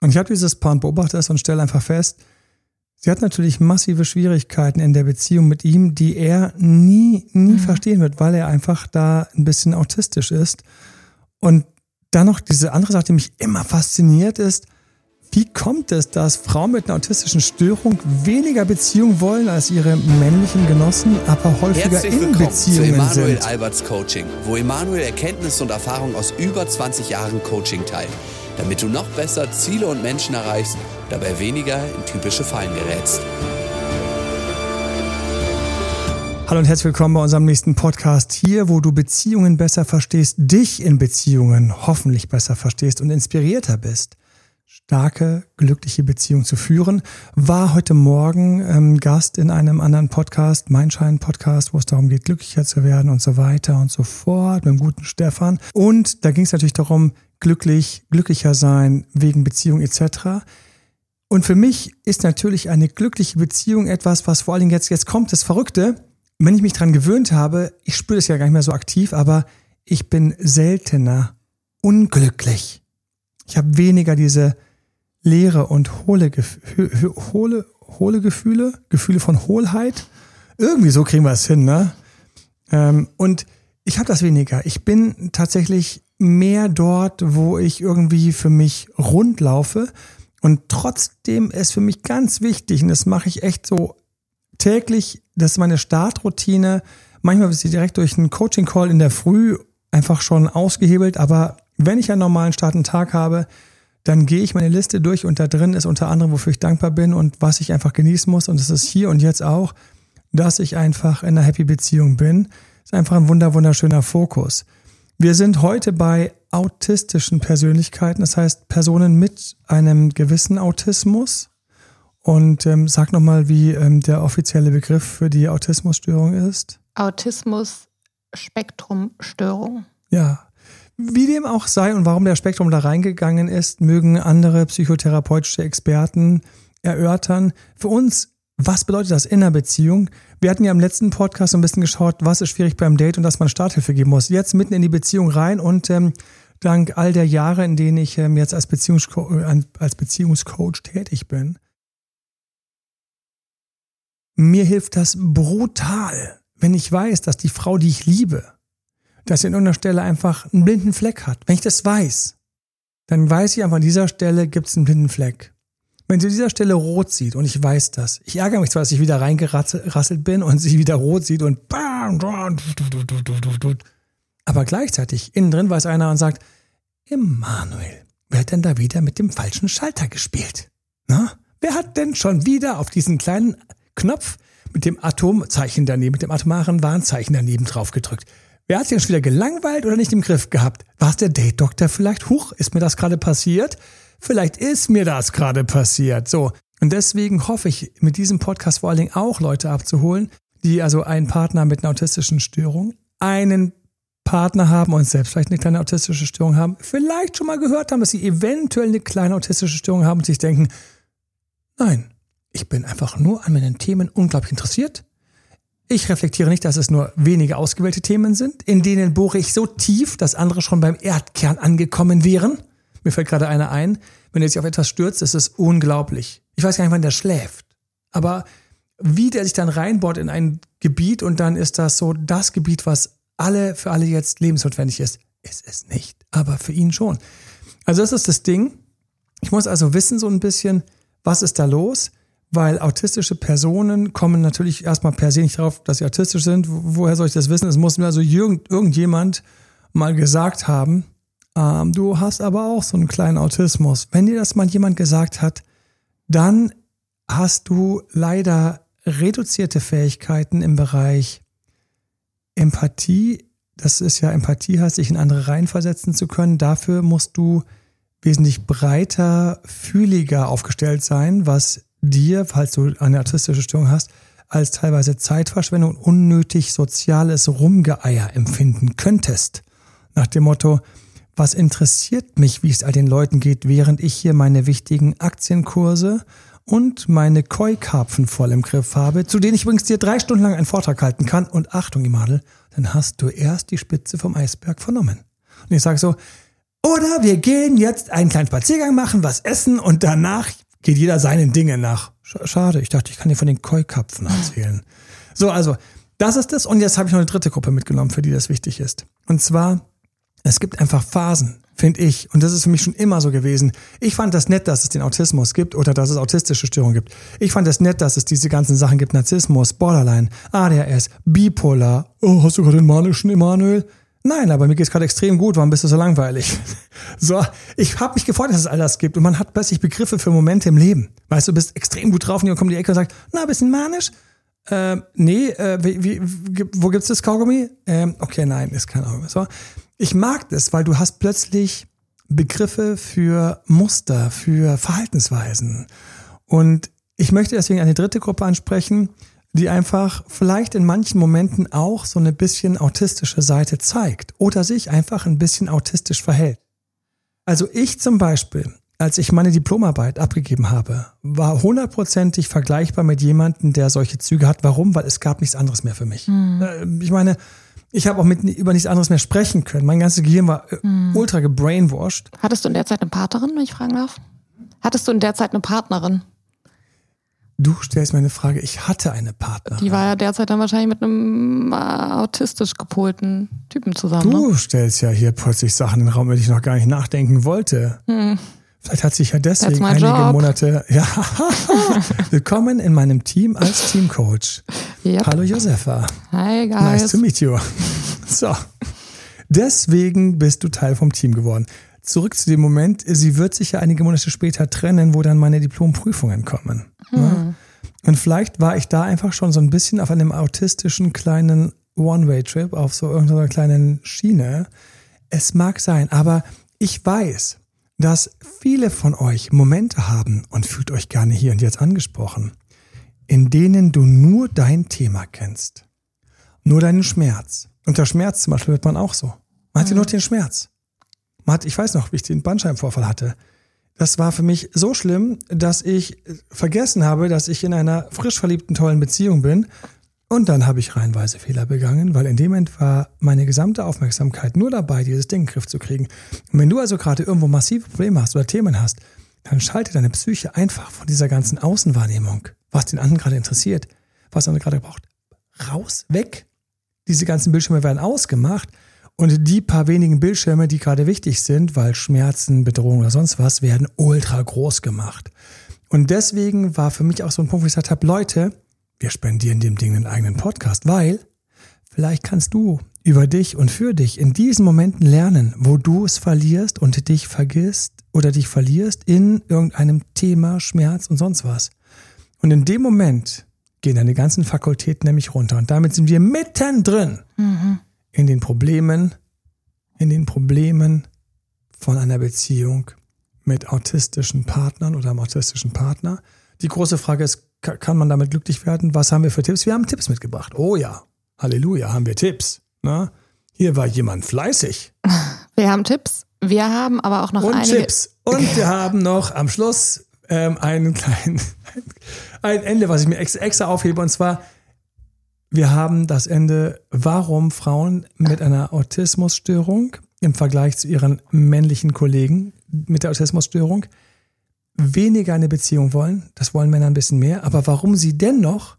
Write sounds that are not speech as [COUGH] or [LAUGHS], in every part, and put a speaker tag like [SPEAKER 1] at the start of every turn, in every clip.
[SPEAKER 1] Und ich habe dieses Paar und beobachte es und stelle einfach fest, sie hat natürlich massive Schwierigkeiten in der Beziehung mit ihm, die er nie, nie mhm. verstehen wird, weil er einfach da ein bisschen autistisch ist. Und dann noch diese andere Sache, die mich immer fasziniert ist, wie kommt es, dass Frauen mit einer autistischen Störung weniger Beziehung wollen als ihre männlichen Genossen, aber häufiger
[SPEAKER 2] Herzlich
[SPEAKER 1] in
[SPEAKER 2] willkommen
[SPEAKER 1] Beziehungen
[SPEAKER 2] zu Emanuel
[SPEAKER 1] sind?
[SPEAKER 2] Alberts Coaching, wo Emanuel Erkenntnisse und Erfahrung aus über 20 Jahren Coaching teilt, damit du noch besser Ziele und Menschen erreichst, dabei weniger in typische Fallen gerätst.
[SPEAKER 1] Hallo und herzlich willkommen bei unserem nächsten Podcast hier, wo du Beziehungen besser verstehst, dich in Beziehungen hoffentlich besser verstehst und inspirierter bist starke, glückliche Beziehung zu führen. War heute Morgen ähm, Gast in einem anderen Podcast, Mein Schein Podcast, wo es darum geht, glücklicher zu werden und so weiter und so fort, mit dem guten Stefan. Und da ging es natürlich darum, glücklich, glücklicher sein wegen Beziehung etc. Und für mich ist natürlich eine glückliche Beziehung etwas, was vor allen Dingen jetzt, jetzt kommt das Verrückte. Wenn ich mich dran gewöhnt habe, ich spüre das ja gar nicht mehr so aktiv, aber ich bin seltener unglücklich. Ich habe weniger diese leere und hohle, hohle, hohle Gefühle, Gefühle von Hohlheit. Irgendwie so kriegen wir es hin, ne? Ähm, und ich habe das weniger. Ich bin tatsächlich mehr dort, wo ich irgendwie für mich rund laufe. Und trotzdem ist für mich ganz wichtig, und das mache ich echt so täglich, das ist meine Startroutine. Manchmal ist sie direkt durch einen Coaching-Call in der Früh einfach schon ausgehebelt, aber wenn ich einen normalen starten Tag habe, dann gehe ich meine Liste durch und da drin ist unter anderem, wofür ich dankbar bin und was ich einfach genießen muss. Und es ist hier und jetzt auch, dass ich einfach in einer happy Beziehung bin. Ist einfach ein wunder, wunderschöner Fokus. Wir sind heute bei autistischen Persönlichkeiten, das heißt Personen mit einem gewissen Autismus. Und ähm, sag nochmal, wie ähm, der offizielle Begriff für die Autismusstörung ist.
[SPEAKER 3] Autismus-Spektrumstörung.
[SPEAKER 1] Ja, wie dem auch sei und warum der Spektrum da reingegangen ist, mögen andere psychotherapeutische Experten erörtern. Für uns, was bedeutet das in einer Beziehung? Wir hatten ja im letzten Podcast so ein bisschen geschaut, was ist schwierig beim Date und dass man Starthilfe geben muss. Jetzt mitten in die Beziehung rein und ähm, dank all der Jahre, in denen ich ähm, jetzt als, Beziehungsco äh, als Beziehungscoach tätig bin, mir hilft das brutal, wenn ich weiß, dass die Frau, die ich liebe, dass sie an irgendeiner Stelle einfach einen blinden Fleck hat. Wenn ich das weiß, dann weiß ich einfach, an dieser Stelle gibt es einen blinden Fleck. Wenn sie an dieser Stelle rot sieht und ich weiß das, ich ärgere mich zwar, dass ich wieder reingerasselt bin und sie wieder rot sieht und aber gleichzeitig innen drin weiß einer und sagt, Emanuel, wer hat denn da wieder mit dem falschen Schalter gespielt? Na? Wer hat denn schon wieder auf diesen kleinen Knopf mit dem Atomzeichen daneben, mit dem atomaren Warnzeichen daneben drauf gedrückt? Wer hat sich jetzt wieder gelangweilt oder nicht im Griff gehabt? War es der Date-Doktor vielleicht? Huch, ist mir das gerade passiert? Vielleicht ist mir das gerade passiert. So. Und deswegen hoffe ich, mit diesem Podcast vor allen Dingen auch Leute abzuholen, die also einen Partner mit einer autistischen Störung, einen Partner haben und selbst vielleicht eine kleine autistische Störung haben, vielleicht schon mal gehört haben, dass sie eventuell eine kleine autistische Störung haben und sich denken, nein, ich bin einfach nur an meinen Themen unglaublich interessiert ich reflektiere nicht, dass es nur wenige ausgewählte Themen sind, in denen bohre ich so tief, dass andere schon beim Erdkern angekommen wären. Mir fällt gerade einer ein, wenn er sich auf etwas stürzt, ist es unglaublich. Ich weiß gar nicht, wann der schläft. Aber wie der sich dann reinbohrt in ein Gebiet und dann ist das so das Gebiet, was alle für alle jetzt lebensnotwendig ist, ist es nicht. Aber für ihn schon. Also das ist das Ding. Ich muss also wissen so ein bisschen, was ist da los? weil autistische Personen kommen natürlich erstmal per se nicht darauf, dass sie autistisch sind. Woher soll ich das wissen? Es muss mir also irgend, irgendjemand mal gesagt haben, ähm, du hast aber auch so einen kleinen Autismus. Wenn dir das mal jemand gesagt hat, dann hast du leider reduzierte Fähigkeiten im Bereich Empathie. Das ist ja Empathie, heißt sich in andere reinversetzen zu können. Dafür musst du wesentlich breiter, fühliger aufgestellt sein, was dir, falls du eine artistische Störung hast, als teilweise Zeitverschwendung und unnötig soziales Rumgeeier empfinden könntest. Nach dem Motto, was interessiert mich, wie es all den Leuten geht, während ich hier meine wichtigen Aktienkurse und meine Koi-Karpfen voll im Griff habe, zu denen ich übrigens dir drei Stunden lang einen Vortrag halten kann. Und Achtung, Imadel, dann hast du erst die Spitze vom Eisberg vernommen. Und ich sage so, Oder wir gehen jetzt einen kleinen Spaziergang machen, was essen und danach geht jeder seinen Dingen nach. Schade, ich dachte, ich kann dir von den Keukapfen erzählen. So, also, das ist es. Und jetzt habe ich noch eine dritte Gruppe mitgenommen, für die das wichtig ist. Und zwar, es gibt einfach Phasen, finde ich. Und das ist für mich schon immer so gewesen. Ich fand das nett, dass es den Autismus gibt oder dass es autistische Störungen gibt. Ich fand das nett, dass es diese ganzen Sachen gibt. Narzissmus, Borderline, ADHS, Bipolar. Oh, hast du gerade den manischen Emanuel? Nein, aber mir geht's gerade extrem gut. Warum bist du so langweilig? [LAUGHS] So, ich habe mich gefreut, dass es all das gibt. Und man hat plötzlich Begriffe für Momente im Leben. Weißt du, bist extrem gut drauf und jemand kommt in die Ecke und sagt, na, bisschen manisch? Äh, nee, äh, wie, wie, wo gibt's das Kaugummi? Ähm, okay, nein, ist kein Kaugummi. So. Ich mag das, weil du hast plötzlich Begriffe für Muster, für Verhaltensweisen. Und ich möchte deswegen eine dritte Gruppe ansprechen, die einfach vielleicht in manchen Momenten auch so eine bisschen autistische Seite zeigt oder sich einfach ein bisschen autistisch verhält. Also ich zum Beispiel, als ich meine Diplomarbeit abgegeben habe, war hundertprozentig vergleichbar mit jemandem, der solche Züge hat. Warum? Weil es gab nichts anderes mehr für mich. Mhm. Ich meine, ich habe auch mit, über nichts anderes mehr sprechen können. Mein ganzes Gehirn war mhm. ultra gebrainwashed.
[SPEAKER 3] Hattest du in der Zeit eine Partnerin, wenn ich fragen darf? Hattest du in der Zeit eine Partnerin?
[SPEAKER 1] Du stellst mir eine Frage, ich hatte eine Partnerin.
[SPEAKER 3] Die war ja derzeit dann wahrscheinlich mit einem äh, autistisch gepolten Typen zusammen.
[SPEAKER 1] Du
[SPEAKER 3] ne?
[SPEAKER 1] stellst ja hier plötzlich Sachen in den Raum, über die ich noch gar nicht nachdenken wollte. Hm. Vielleicht hat sich ja deswegen einige job. Monate. [LAUGHS] Ja, willkommen in meinem Team als Teamcoach. Yep. Hallo Josefa.
[SPEAKER 3] Hi guys.
[SPEAKER 1] Nice to meet you. [LAUGHS] So. Deswegen bist du Teil vom Team geworden. Zurück zu dem Moment, sie wird sich ja einige Monate später trennen, wo dann meine Diplomprüfungen kommen. Hm. Ne? Und vielleicht war ich da einfach schon so ein bisschen auf einem autistischen kleinen One-Way-Trip, auf so irgendeiner kleinen Schiene. Es mag sein, aber ich weiß, dass viele von euch Momente haben und fühlt euch gerne hier und jetzt angesprochen, in denen du nur dein Thema kennst. Nur deinen Schmerz. Und der Schmerz zum Beispiel wird man auch so. Man hat ja nur den Schmerz. Man hat, ich weiß noch, wie ich den Bandscheibenvorfall hatte. Das war für mich so schlimm, dass ich vergessen habe, dass ich in einer frisch verliebten, tollen Beziehung bin. Und dann habe ich reihenweise Fehler begangen, weil in dem Moment war meine gesamte Aufmerksamkeit nur dabei, dieses Ding in den Griff zu kriegen. Und wenn du also gerade irgendwo massive Probleme hast oder Themen hast, dann schalte deine Psyche einfach von dieser ganzen Außenwahrnehmung, was den anderen gerade interessiert, was der andere gerade braucht, raus, weg. Diese ganzen Bildschirme werden ausgemacht und die paar wenigen Bildschirme, die gerade wichtig sind, weil Schmerzen, Bedrohung oder sonst was, werden ultra groß gemacht. Und deswegen war für mich auch so ein Punkt, wo ich gesagt habe, Leute, wir spendieren dem Ding einen eigenen Podcast, weil vielleicht kannst du über dich und für dich in diesen Momenten lernen, wo du es verlierst und dich vergisst oder dich verlierst in irgendeinem Thema, Schmerz und sonst was. Und in dem Moment gehen deine ganzen Fakultäten nämlich runter. Und damit sind wir mittendrin. Mhm in den Problemen, in den Problemen von einer Beziehung mit autistischen Partnern oder einem autistischen Partner. Die große Frage ist, kann man damit glücklich werden? Was haben wir für Tipps? Wir haben Tipps mitgebracht. Oh ja, Halleluja, haben wir Tipps. Na? Ne? Hier war jemand fleißig. [LAUGHS]
[SPEAKER 3] Wir haben Tipps. Wir haben aber auch noch
[SPEAKER 1] Und
[SPEAKER 3] einige
[SPEAKER 1] Tipps. Und wir haben noch am Schluss ähm, einen [LAUGHS] kleinen, ein Ende, was ich mir extra, extra aufhebe. Und zwar, wir haben das Ende, warum Frauen mit einer Autismusstörung im Vergleich zu ihren männlichen Kollegen mit der Autismusstörung weniger eine Beziehung wollen. Das wollen Männer ein bisschen mehr. Aber warum sie dennoch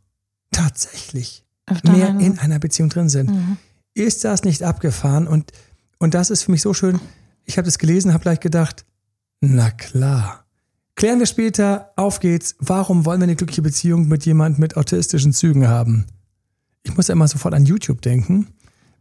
[SPEAKER 1] tatsächlich mehr in einer Beziehung drin sind. Mhm. Ist das nicht abgefahren? Und, und das ist für mich so schön. Ich habe das gelesen, habe gleich gedacht, na klar. Klären wir später, auf geht's. Warum wollen wir eine glückliche Beziehung mit jemandem mit autistischen Zügen haben? ich muss ja immer sofort an YouTube denken.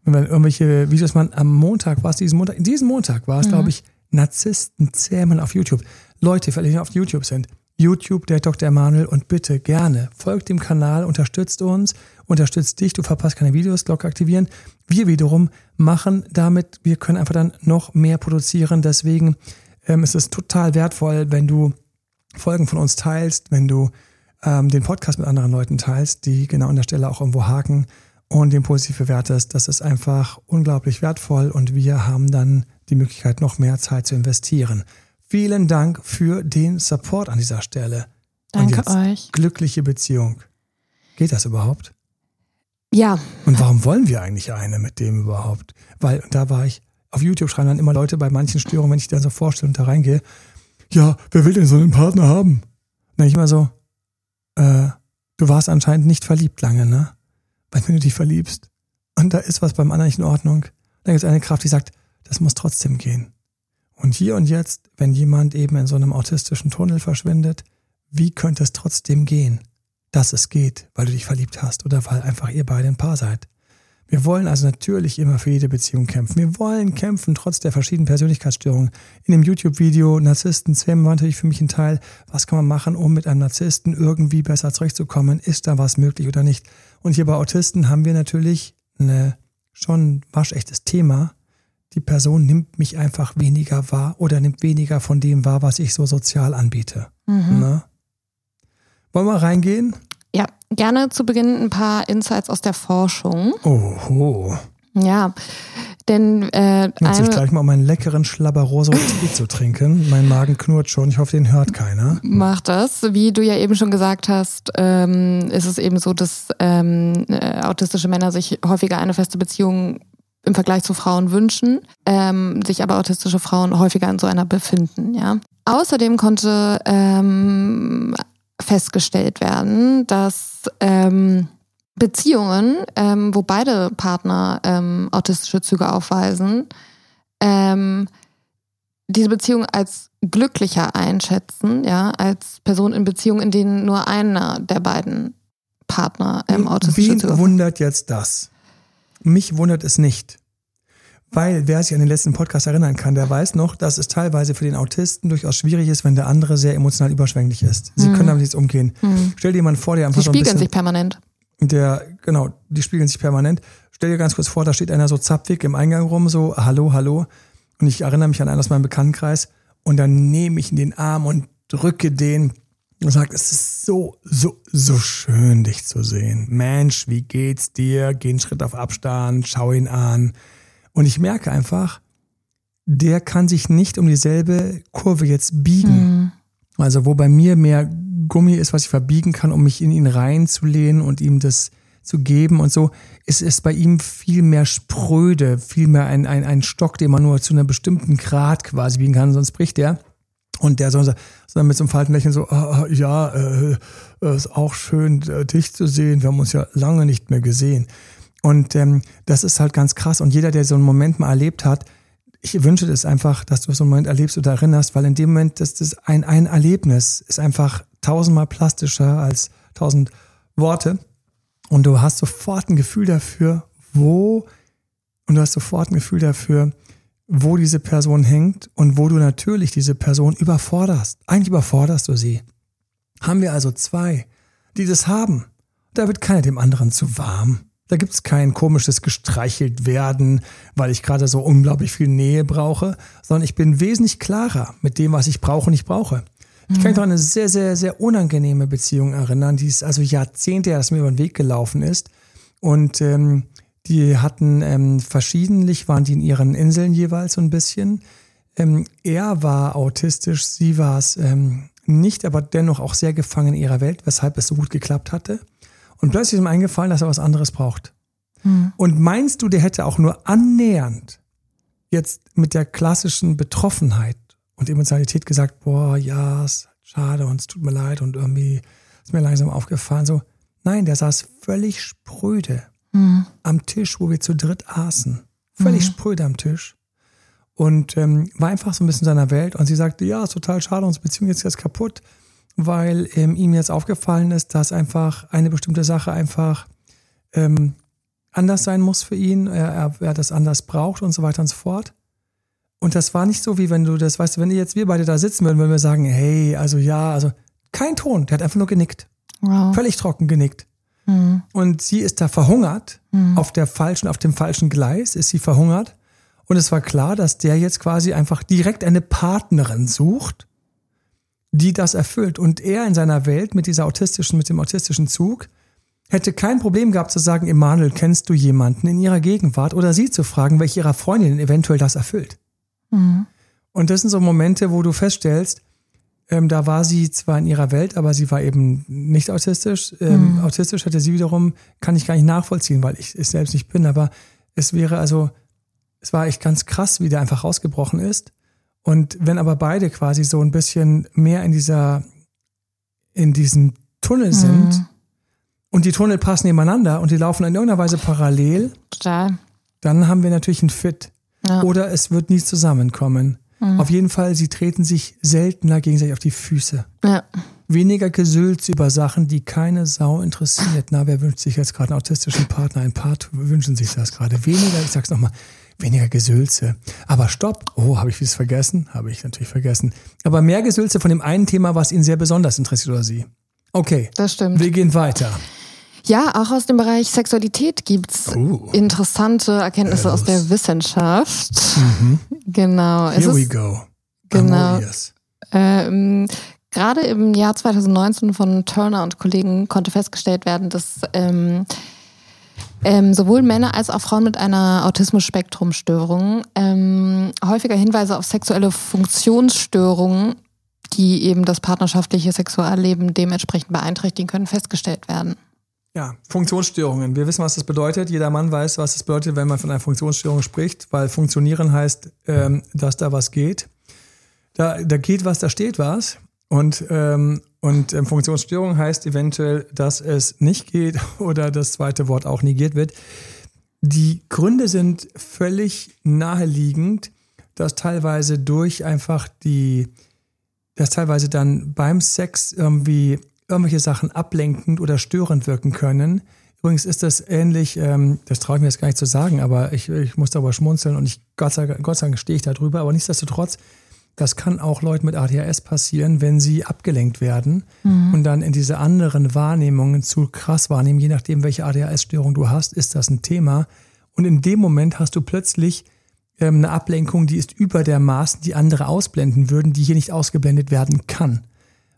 [SPEAKER 1] Wenn man irgendwelche Videos man am Montag war es diesen Montag, diesen Montag war es, mhm. glaube ich, Narzissten zähmen auf YouTube. Leute, die auf YouTube sind. YouTube, der Dr. Emanuel und bitte gerne folgt dem Kanal, unterstützt uns, unterstützt dich, du verpasst keine Videos, Glocke aktivieren. Wir wiederum machen damit, wir können einfach dann noch mehr produzieren. Deswegen ähm, ist es total wertvoll, wenn du Folgen von uns teilst, wenn du ähm, den Podcast mit anderen Leuten teilst, die genau an der Stelle auch irgendwo haken und den positiv bewertest. Das ist einfach unglaublich wertvoll und wir haben dann die Möglichkeit, noch mehr Zeit zu investieren. Vielen Dank für den Support an dieser Stelle.
[SPEAKER 3] Danke euch.
[SPEAKER 1] Glückliche Beziehung. Geht das überhaupt?
[SPEAKER 3] Ja.
[SPEAKER 1] Und warum wollen wir eigentlich eine mit dem überhaupt? Weil da war ich auf YouTube schreiben dann immer Leute bei manchen Störungen, wenn ich dann so vorstelle und da reingehe, ja, wer will denn so einen Partner haben? Dann ich immer so, äh, du warst anscheinend nicht verliebt lange, ne? Weil wenn du dich verliebst und da ist was beim anderen nicht in Ordnung, dann gibt es eine Kraft, die sagt, das muss trotzdem gehen. Und hier und jetzt, wenn jemand eben in so einem autistischen Tunnel verschwindet, wie könnte es trotzdem gehen, dass es geht, weil du dich verliebt hast oder weil einfach ihr beide ein Paar seid? Wir wollen also natürlich immer für jede Beziehung kämpfen. Wir wollen kämpfen, trotz der verschiedenen Persönlichkeitsstörungen. In dem YouTube-Video Narzissten zwemmen war natürlich für mich ein Teil, was kann man machen, um mit einem Narzissten irgendwie besser zurechtzukommen? Ist da was möglich oder nicht? Und hier bei Autisten haben wir natürlich eine schon waschechtes Thema. Die Person nimmt mich einfach weniger wahr oder nimmt weniger von dem wahr, was ich so sozial anbiete. Mhm. Ne? Wollen wir reingehen?
[SPEAKER 3] Ja, gerne zu Beginn ein paar Insights aus der Forschung.
[SPEAKER 1] Oho.
[SPEAKER 3] Ja, denn äh,
[SPEAKER 1] Nutze ich gleich mal, um einen leckeren Schlabberoso Tee zu trinken. Mein Magen knurrt schon. Ich hoffe, den hört keiner.
[SPEAKER 3] Mach das. Wie du ja eben schon gesagt hast, ähm, ist es eben so, dass ähm, äh, autistische Männer sich häufiger eine feste Beziehung im Vergleich zu Frauen wünschen, ähm, sich aber autistische Frauen häufiger in so einer befinden. Ja. Außerdem konnte ähm, festgestellt werden, dass ähm, Beziehungen, ähm, wo beide Partner ähm, autistische Züge aufweisen, ähm, diese Beziehung als glücklicher einschätzen, ja, als Person in Beziehungen, in denen nur einer der beiden Partner ähm, autistische
[SPEAKER 1] Wen
[SPEAKER 3] Züge
[SPEAKER 1] wundert jetzt das? Mich wundert es nicht. Weil wer sich an den letzten Podcast erinnern kann, der weiß noch, dass es teilweise für den Autisten durchaus schwierig ist, wenn der andere sehr emotional überschwänglich ist. Sie mhm. können damit nichts umgehen. Mhm. Stell dir jemanden vor, der einfach
[SPEAKER 3] die
[SPEAKER 1] so
[SPEAKER 3] ein bisschen... Die spiegeln sich permanent.
[SPEAKER 1] Der, genau, die spiegeln sich permanent. Stell dir ganz kurz vor, da steht einer so zapfig im Eingang rum, so hallo, hallo. Und ich erinnere mich an einen aus meinem Bekanntenkreis und dann nehme ich in den Arm und drücke den und sage, es ist so, so, so schön, dich zu sehen. Mensch, wie geht's dir? Geh einen Schritt auf Abstand, schau ihn an und ich merke einfach, der kann sich nicht um dieselbe Kurve jetzt biegen. Mhm. Also wo bei mir mehr Gummi ist, was ich verbiegen kann, um mich in ihn reinzulehnen und ihm das zu geben und so, ist es bei ihm viel mehr spröde, viel mehr ein, ein, ein Stock, den man nur zu einem bestimmten Grad quasi biegen kann, sonst bricht der. Und der so, so mit so einem falten Lächeln so, ah, ja, äh, ist auch schön, äh, dich zu sehen. Wir haben uns ja lange nicht mehr gesehen. Und ähm, das ist halt ganz krass. Und jeder, der so einen Moment mal erlebt hat, ich wünsche das einfach, dass du so einen Moment erlebst oder erinnerst, weil in dem Moment, das ist ein, ein Erlebnis, ist einfach tausendmal plastischer als tausend Worte. Und du hast sofort ein Gefühl dafür, wo, und du hast sofort ein Gefühl dafür, wo diese Person hängt und wo du natürlich diese Person überforderst. Eigentlich überforderst du sie. Haben wir also zwei, die das haben. Da wird keiner dem anderen zu warm. Da gibt es kein komisches gestreichelt werden, weil ich gerade so unglaublich viel Nähe brauche, sondern ich bin wesentlich klarer mit dem, was ich brauche und nicht brauche. Ich kann mich mhm. an eine sehr, sehr, sehr unangenehme Beziehung erinnern, die ist also Jahrzehnte, dass mir über den Weg gelaufen ist. Und ähm, die hatten ähm, verschiedentlich, waren die in ihren Inseln jeweils so ein bisschen. Ähm, er war autistisch, sie war es ähm, nicht, aber dennoch auch sehr gefangen in ihrer Welt, weshalb es so gut geklappt hatte. Und plötzlich ist ihm eingefallen, dass er was anderes braucht. Mhm. Und meinst du, der hätte auch nur annähernd jetzt mit der klassischen Betroffenheit und Emotionalität gesagt, boah, ja, ist schade und es tut mir leid und irgendwie ist mir langsam aufgefallen. So, nein, der saß völlig spröde mhm. am Tisch, wo wir zu dritt aßen. Völlig mhm. spröde am Tisch. Und ähm, war einfach so ein bisschen in seiner Welt. Und sie sagte, ja, ist total schade, unsere Beziehung ist jetzt kaputt weil ähm, ihm jetzt aufgefallen ist, dass einfach eine bestimmte Sache einfach ähm, anders sein muss für ihn, er, er, er das anders braucht und so weiter und so fort. Und das war nicht so, wie wenn du das, weißt du, wenn jetzt wir beide da sitzen würden, würden wir sagen, hey, also ja, also kein Ton, der hat einfach nur genickt. Wow. Völlig trocken genickt. Mhm. Und sie ist da verhungert, mhm. auf der falschen, auf dem falschen Gleis ist sie verhungert. Und es war klar, dass der jetzt quasi einfach direkt eine Partnerin sucht, die das erfüllt. Und er in seiner Welt mit dieser autistischen, mit dem autistischen Zug hätte kein Problem gehabt zu sagen, Emanuel, kennst du jemanden in ihrer Gegenwart oder sie zu fragen, welche ihrer Freundinnen eventuell das erfüllt. Mhm. Und das sind so Momente, wo du feststellst, ähm, da war sie zwar in ihrer Welt, aber sie war eben nicht autistisch. Ähm, mhm. Autistisch hätte sie wiederum, kann ich gar nicht nachvollziehen, weil ich es selbst nicht bin, aber es wäre also es war echt ganz krass, wie der einfach rausgebrochen ist. Und wenn aber beide quasi so ein bisschen mehr in dieser, in diesem Tunnel sind
[SPEAKER 3] Mhm.
[SPEAKER 1] und die Tunnel passen nebeneinander und die laufen in irgendeiner Weise parallel,
[SPEAKER 3] Total.
[SPEAKER 1] dann haben wir natürlich einen Fit.
[SPEAKER 3] Ja.
[SPEAKER 1] Oder es wird nie zusammenkommen.
[SPEAKER 3] Mhm.
[SPEAKER 1] Auf jeden Fall, sie treten sich seltener gegenseitig auf die Füße.
[SPEAKER 3] Ja.
[SPEAKER 1] Weniger Gesülz über Sachen, die keine Sau interessiert. Na, wer wünscht sich jetzt gerade einen autistischen Partner? Ein paar wünschen sich das gerade. Weniger, ich sag's nochmal, weniger Gesülze. Aber stopp. Oh, habe ich was vergessen? Habe ich natürlich vergessen. Aber mehr Gesülze von dem einen Thema, was ihn sehr besonders interessiert oder sie. Okay,
[SPEAKER 3] Das stimmt.
[SPEAKER 1] wir gehen weiter.
[SPEAKER 3] Ja, auch aus dem Bereich Sexualität gibt's
[SPEAKER 1] Oh.
[SPEAKER 3] interessante Erkenntnisse aus der Wissenschaft. Genau. Es.
[SPEAKER 1] Here we go.
[SPEAKER 3] Genau.
[SPEAKER 1] Ears.
[SPEAKER 3] ähm, gerade im Jahr 2019 von Turner und Kollegen konnte festgestellt werden, dass ähm, ähm, sowohl Männer als auch Frauen mit einer Autismus-Spektrum-Störung ähm, häufiger Hinweise auf sexuelle Funktionsstörungen, die eben das partnerschaftliche Sexualleben dementsprechend beeinträchtigen können, festgestellt werden.
[SPEAKER 1] Ja, Funktionsstörungen. Wir wissen, was das bedeutet. Jeder Mann weiß, was es bedeutet, wenn man von einer Funktionsstörung spricht, weil funktionieren heißt, ähm, dass da was geht. Da, da geht was, da steht was. Und, ähm, und ähm, Funktionsstörung heißt eventuell, dass es nicht geht [LAUGHS] oder das zweite Wort auch negiert wird. Die Gründe sind völlig naheliegend, dass teilweise durch einfach die, dass teilweise dann beim Sex irgendwie irgendwelche Sachen ablenkend oder störend wirken können. Übrigens ist das ähnlich, ähm, das traue ich mir jetzt gar nicht zu sagen, aber ich, ich muss darüber schmunzeln und ich, Gott sei, Gott sei Dank stehe ich da drüber, aber nichtsdestotrotz, das kann auch Leuten mit ADHS passieren, wenn sie abgelenkt werden und dann in diese anderen Wahrnehmungen zu krass wahrnehmen, je nachdem, welche ADHS-Störung du hast, ist das ein Thema. Und in dem Moment hast du plötzlich ähm, eine Ablenkung, die ist über der Maßen, die andere ausblenden würden, die hier nicht ausgeblendet werden kann.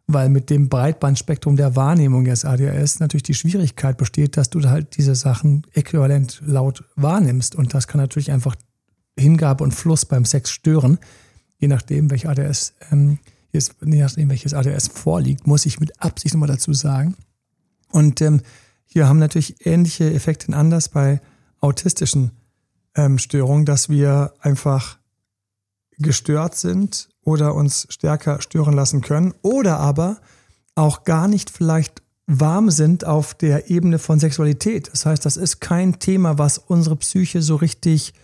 [SPEAKER 1] Weil mit dem Breitbandspektrum der Wahrnehmung des ADHS natürlich die Schwierigkeit besteht, dass du halt diese Sachen äquivalent laut wahrnimmst. Und das kann natürlich einfach Hingabe und Fluss beim Sex stören. Je nachdem, welche ADS, ähm, ist, je nachdem, welches ADS vorliegt, muss ich mit Absicht nochmal dazu sagen. Und ähm, hier haben natürlich ähnliche Effekte anders bei autistischen ähm, Störungen, dass wir einfach gestört sind oder uns stärker stören lassen können oder aber auch gar nicht vielleicht warm sind auf der Ebene von Sexualität. Das heißt, das ist kein Thema, was unsere Psyche so richtig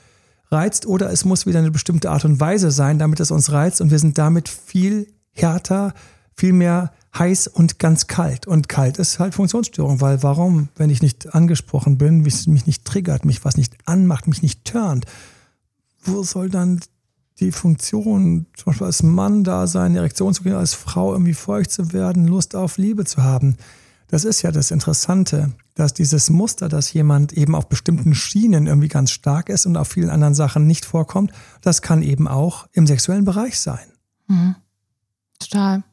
[SPEAKER 1] reizt oder es muss wieder eine bestimmte Art und Weise sein, damit es uns reizt und wir sind damit viel härter, viel mehr heiß und ganz kalt. Und kalt ist halt Funktionsstörung, weil warum, wenn ich nicht angesprochen bin, mich nicht triggert, mich was nicht anmacht, mich nicht turnt, wo soll dann die Funktion, zum Beispiel als Mann da sein, Erektion zu kriegen, als Frau irgendwie feucht zu werden, Lust auf Liebe zu haben? Das ist ja das Interessante, dass dieses Muster, dass jemand eben auf bestimmten Schienen irgendwie ganz stark ist und auf vielen anderen Sachen nicht vorkommt, das kann eben auch im sexuellen Bereich sein.
[SPEAKER 3] Total.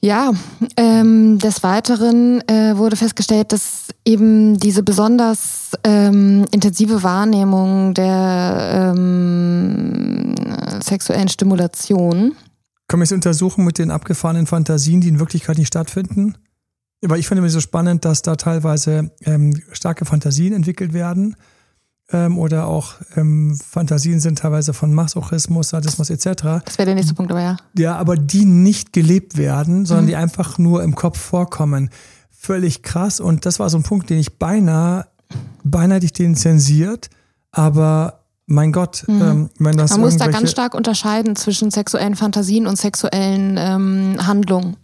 [SPEAKER 3] Ja, ähm, des Weiteren äh, wurde festgestellt, dass eben diese besonders ähm, intensive Wahrnehmung der ähm, sexuellen Stimulation
[SPEAKER 1] Können wir es untersuchen mit den abgefahrenen Fantasien, die in Wirklichkeit nicht stattfinden? Weil ich finde mir so spannend, dass da teilweise ähm, starke Fantasien entwickelt werden ähm, oder auch ähm, Fantasien sind teilweise von Masochismus, Sadismus etc.
[SPEAKER 3] Das wäre der nächste Punkt, aber ja.
[SPEAKER 1] Ja, aber die nicht gelebt werden, sondern die einfach nur im Kopf vorkommen. Völlig krass. Und das war so ein Punkt, den ich beinahe, beinahe hätte ich den zensiert, aber mein Gott, ähm, wenn das
[SPEAKER 3] Man muss da ganz stark unterscheiden zwischen sexuellen Fantasien und sexuellen ähm, Handlungen.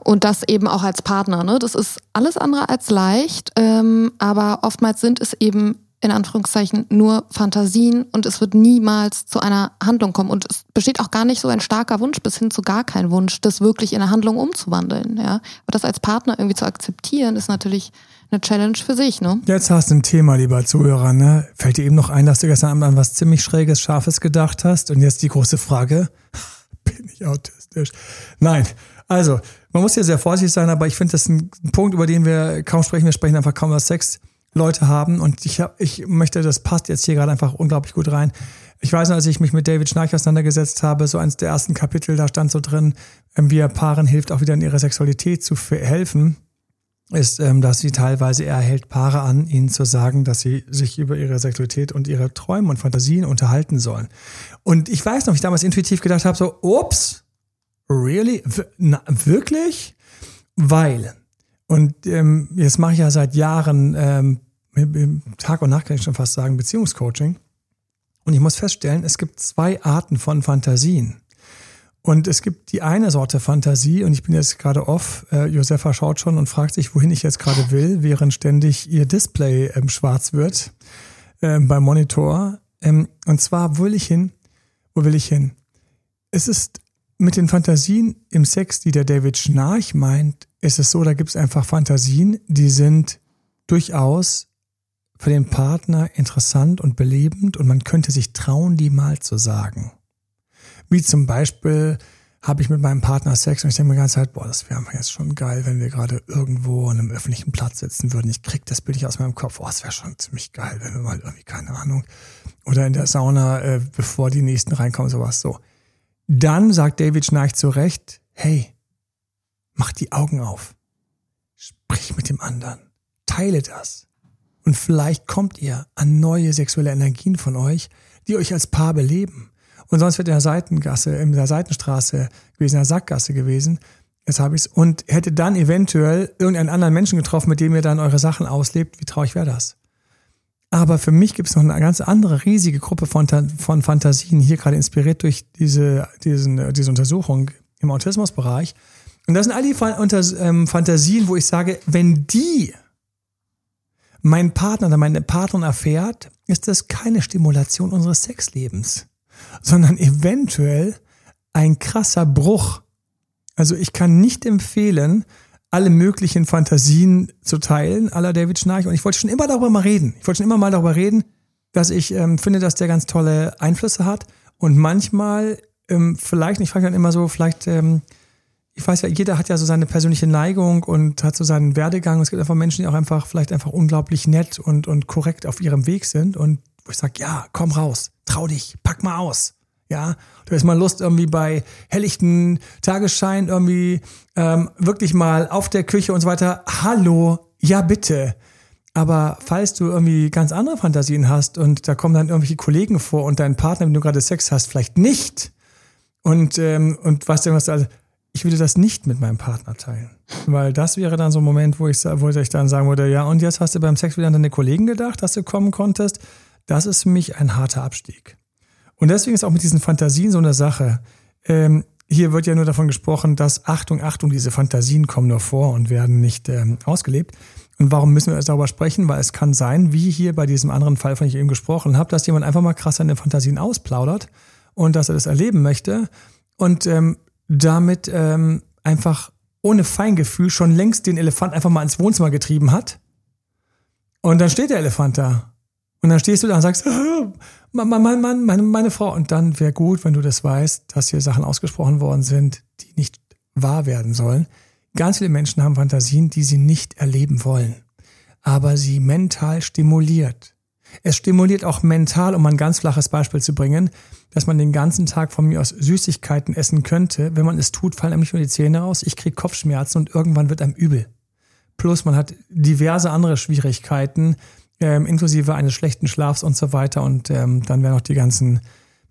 [SPEAKER 3] Und das eben auch als Partner. Ne? Das ist alles andere als leicht, ähm, aber oftmals sind es eben in Anführungszeichen nur Fantasien und es wird niemals zu einer Handlung kommen. Und es besteht auch gar nicht so ein starker Wunsch bis hin zu gar kein Wunsch, das wirklich in eine Handlung umzuwandeln. Ja? Aber das als Partner irgendwie zu akzeptieren, ist natürlich eine Challenge für sich. Ne?
[SPEAKER 1] Jetzt hast du ein Thema, lieber Zuhörer. Ne? Fällt dir eben noch ein, dass du gestern Abend an was ziemlich Schräges, Scharfes gedacht hast? Und jetzt die große Frage, [LAUGHS] bin ich autistisch? Nein. Also, man muss hier sehr vorsichtig sein, aber ich finde, das ist ein Punkt, über den wir kaum sprechen. Wir sprechen einfach kaum über Sex. Leute haben und ich, hab, ich möchte, das passt jetzt hier gerade einfach unglaublich gut rein. Ich weiß noch, als ich mich mit David Schnarch auseinandergesetzt habe, so eins der ersten Kapitel, da stand so drin, ähm, wie er Paaren hilft, auch wieder in ihre Sexualität zu helfen. ist, ähm, dass sie teilweise, er hält Paare an, ihnen zu sagen, dass sie sich über ihre Sexualität und ihre Träume und Fantasien unterhalten sollen. Und ich weiß noch, ich damals intuitiv gedacht habe, so, ups, really? Na, wirklich? Weil, und ähm, jetzt mache ich ja seit Jahren, ähm, Tag und Nacht kann ich schon fast sagen, Beziehungscoaching. Und ich muss feststellen, es gibt zwei Arten von Fantasien. Und es gibt die eine Sorte Fantasie, und ich bin jetzt gerade off, äh, Josefa schaut schon und fragt sich, wohin ich jetzt gerade will, während ständig ihr Display ähm, schwarz wird ähm, beim Monitor. Ähm, und zwar, wo will ich hin? Wo will ich hin? Es ist mit den Fantasien im Sex, die der David Schnarch meint, ist es so, da gibt es einfach Fantasien, die sind durchaus für den Partner interessant und belebend und man könnte sich trauen, die mal zu sagen. Wie zum Beispiel habe ich mit meinem Partner Sex und ich denke mir die ganze Zeit, boah, das wäre jetzt schon geil, wenn wir gerade irgendwo an einem öffentlichen Platz sitzen würden. Ich krieg das Bild nicht aus meinem Kopf. Oh, das wäre schon ziemlich geil, wenn wir mal irgendwie, keine Ahnung, oder in der Sauna, äh, bevor die nächsten reinkommen, sowas so. Dann sagt David Schnarch zu Recht, hey, mach die Augen auf. Sprich mit dem anderen. Teile das. Und vielleicht kommt ihr an neue sexuelle Energien von euch, die euch als Paar beleben. Und sonst wird in der Seitengasse, in der Seitenstraße gewesen, in der Sackgasse gewesen. Jetzt habe ich es. Und hätte dann eventuell irgendeinen anderen Menschen getroffen, mit dem ihr dann eure Sachen auslebt. Wie traurig wäre das? Aber für mich gibt es noch eine ganz andere riesige Gruppe von, von Fantasien, hier gerade inspiriert durch diese, diesen, diese Untersuchung im Autismusbereich. Und das sind all die ähm, Fantasien, wo ich sage, wenn die mein Partner oder meine Partnerin erfährt, ist das keine Stimulation unseres Sexlebens, sondern eventuell ein krasser Bruch. Also ich kann nicht empfehlen, alle möglichen Fantasien zu teilen, aller David Schnarch. Und ich wollte schon immer darüber mal reden. Ich wollte schon immer mal darüber reden, dass ich ähm, finde, dass der ganz tolle Einflüsse hat. Und manchmal, ähm, vielleicht, ich frage dann immer so, vielleicht ähm, ich weiß ja, jeder hat ja so seine persönliche Neigung und hat so seinen Werdegang. Es gibt einfach Menschen, die auch einfach vielleicht einfach unglaublich nett und, und korrekt auf ihrem Weg sind. Und wo ich sage, ja, komm raus, trau dich, pack mal aus. Ja, du hast mal Lust, irgendwie bei helllichten Tagesschein irgendwie ähm, wirklich mal auf der Küche und so weiter. Hallo, ja bitte. Aber falls du irgendwie ganz andere Fantasien hast und da kommen dann irgendwelche Kollegen vor und dein Partner, wenn du gerade Sex hast, vielleicht nicht. Und, ähm, und was denn was du also, ich würde das nicht mit meinem Partner teilen. Weil das wäre dann so ein Moment, wo ich, wo ich dann sagen würde, ja, und jetzt hast du beim Sex wieder an deine Kollegen gedacht, dass du kommen konntest. Das ist für mich ein harter Abstieg. Und deswegen ist auch mit diesen Fantasien so eine Sache. Ähm, hier wird ja nur davon gesprochen, dass Achtung, Achtung, diese Fantasien kommen nur vor und werden nicht ähm, ausgelebt. Und warum müssen wir darüber sprechen? Weil es kann sein, wie hier bei diesem anderen Fall, von dem ich eben gesprochen habe, dass jemand einfach mal krass seine Fantasien ausplaudert und dass er das erleben möchte. Und ähm, damit ähm, einfach ohne Feingefühl schon längst den Elefant einfach mal ins Wohnzimmer getrieben hat. Und dann steht der Elefant da. Und dann stehst du da und sagst, [LAUGHS] Mann, Mann, Mann, Mann, meine, meine Frau. Und dann wäre gut, wenn du das weißt, dass hier Sachen ausgesprochen worden sind, die nicht wahr werden sollen. Ganz viele Menschen haben Fantasien, die sie nicht erleben wollen, aber sie mental stimuliert. Es stimuliert auch mental, um ein ganz flaches Beispiel zu bringen, dass man den ganzen Tag von mir aus Süßigkeiten essen könnte. Wenn man es tut, fallen einem nicht nur die Zähne raus. Ich kriege Kopfschmerzen und irgendwann wird einem übel. Plus man hat diverse andere Schwierigkeiten, ähm, inklusive eines schlechten Schlafs und so weiter. Und ähm, dann werden auch die ganzen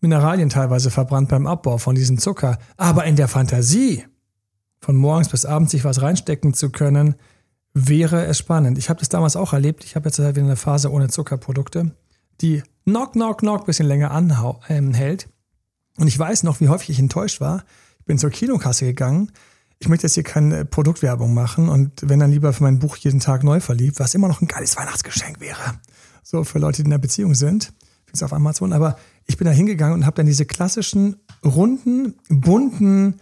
[SPEAKER 1] Mineralien teilweise verbrannt beim Abbau von diesem Zucker. Aber in der Fantasie, von morgens bis abends sich was reinstecken zu können, wäre es spannend. Ich habe das damals auch erlebt. Ich habe jetzt wieder eine Phase ohne Zuckerprodukte, die knock, knock, knock bisschen länger anhält. Ähm, und ich weiß noch, wie häufig ich enttäuscht war. Ich bin zur Kinokasse gegangen. Ich möchte jetzt hier keine Produktwerbung machen und wenn dann lieber für mein Buch jeden Tag neu verliebt, was immer noch ein geiles Weihnachtsgeschenk wäre. So für Leute, die in einer Beziehung sind. Find's auf Amazon. Aber ich bin da hingegangen und habe dann diese klassischen, runden, bunten,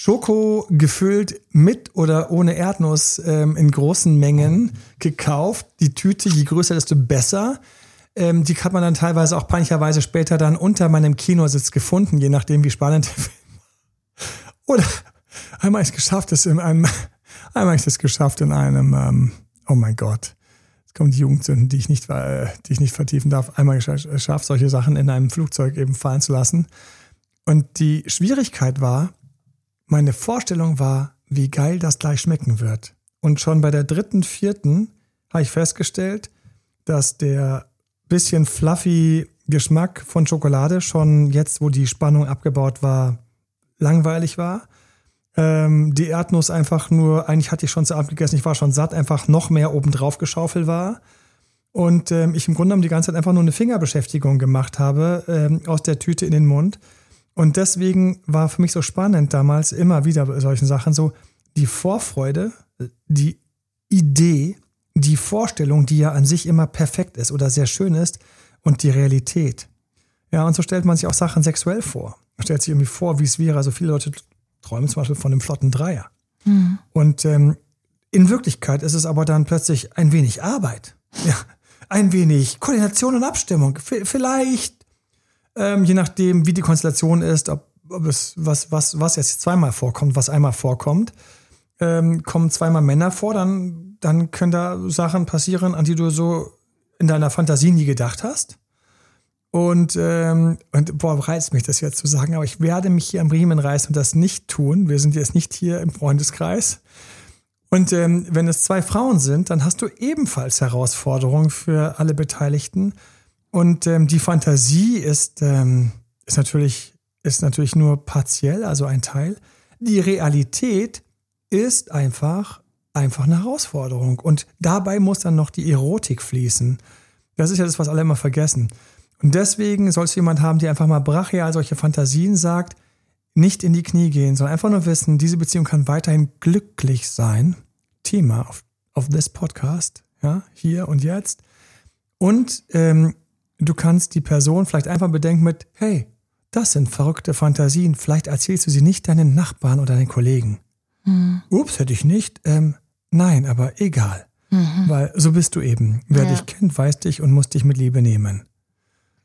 [SPEAKER 1] Schoko gefüllt mit oder ohne Erdnuss ähm, in großen Mengen gekauft. Die Tüte, je größer, desto besser. Ähm, die hat man dann teilweise auch peinlicherweise später dann unter meinem Kinositz gefunden, je nachdem, wie spannend der Film Oder einmal ich geschafft, es in einem, einmal ich es geschafft in einem, ähm, oh mein Gott, jetzt kommen die Jugendsünden, die ich nicht, äh, die ich nicht vertiefen darf. Einmal geschafft, solche Sachen in einem Flugzeug eben fallen zu lassen. Und die Schwierigkeit war, meine Vorstellung war, wie geil das gleich schmecken wird. Und schon bei der dritten, vierten habe ich festgestellt, dass der bisschen fluffy Geschmack von Schokolade schon jetzt, wo die Spannung abgebaut war, langweilig war. Ähm, die Erdnuss einfach nur, eigentlich hatte ich schon zu Abend gegessen, ich war schon satt, einfach noch mehr obendrauf geschaufelt war. Und ähm, ich im Grunde genommen die ganze Zeit einfach nur eine Fingerbeschäftigung gemacht habe, ähm, aus der Tüte in den Mund. Und deswegen war für mich so spannend damals immer wieder bei solchen Sachen so die Vorfreude, die Idee, die Vorstellung, die ja an sich immer perfekt ist oder sehr schön ist und die Realität. Ja, und so stellt man sich auch Sachen sexuell vor. Man stellt sich irgendwie vor, wie es wäre. Also viele Leute träumen zum Beispiel von einem flotten Dreier. Mhm. Und ähm, in Wirklichkeit ist es aber dann plötzlich ein wenig Arbeit. Ja, ein wenig Koordination und Abstimmung. V vielleicht, ähm, je nachdem, wie die Konstellation ist, ob, ob es was, was, was jetzt zweimal vorkommt, was einmal vorkommt, ähm, kommen zweimal Männer vor, dann, dann können da Sachen passieren, an die du so in deiner Fantasie nie gedacht hast. Und, ähm, und boah, reizt mich das jetzt zu sagen, aber ich werde mich hier am Riemen reißen und das nicht tun. Wir sind jetzt nicht hier im Freundeskreis. Und ähm, wenn es zwei Frauen sind, dann hast du ebenfalls Herausforderungen für alle Beteiligten. Und ähm, die Fantasie ist, ähm, ist, natürlich, ist natürlich nur partiell, also ein Teil. Die Realität ist einfach, einfach eine Herausforderung. Und dabei muss dann noch die Erotik fließen. Das ist ja das, was alle immer vergessen. Und deswegen sollst du jemand haben, der einfach mal brachial solche Fantasien sagt, nicht in die Knie gehen, sondern einfach nur wissen, diese Beziehung kann weiterhin glücklich sein. Thema auf, auf this Podcast, ja, hier und jetzt. Und ähm, du kannst die Person vielleicht einfach bedenken mit, hey, das sind verrückte Fantasien, vielleicht erzählst du sie nicht deinen Nachbarn oder deinen Kollegen. Mhm. Ups, hätte ich nicht. Ähm, nein, aber egal. Mhm. Weil so bist du eben. Wer ja. dich kennt, weiß dich und muss dich mit Liebe nehmen.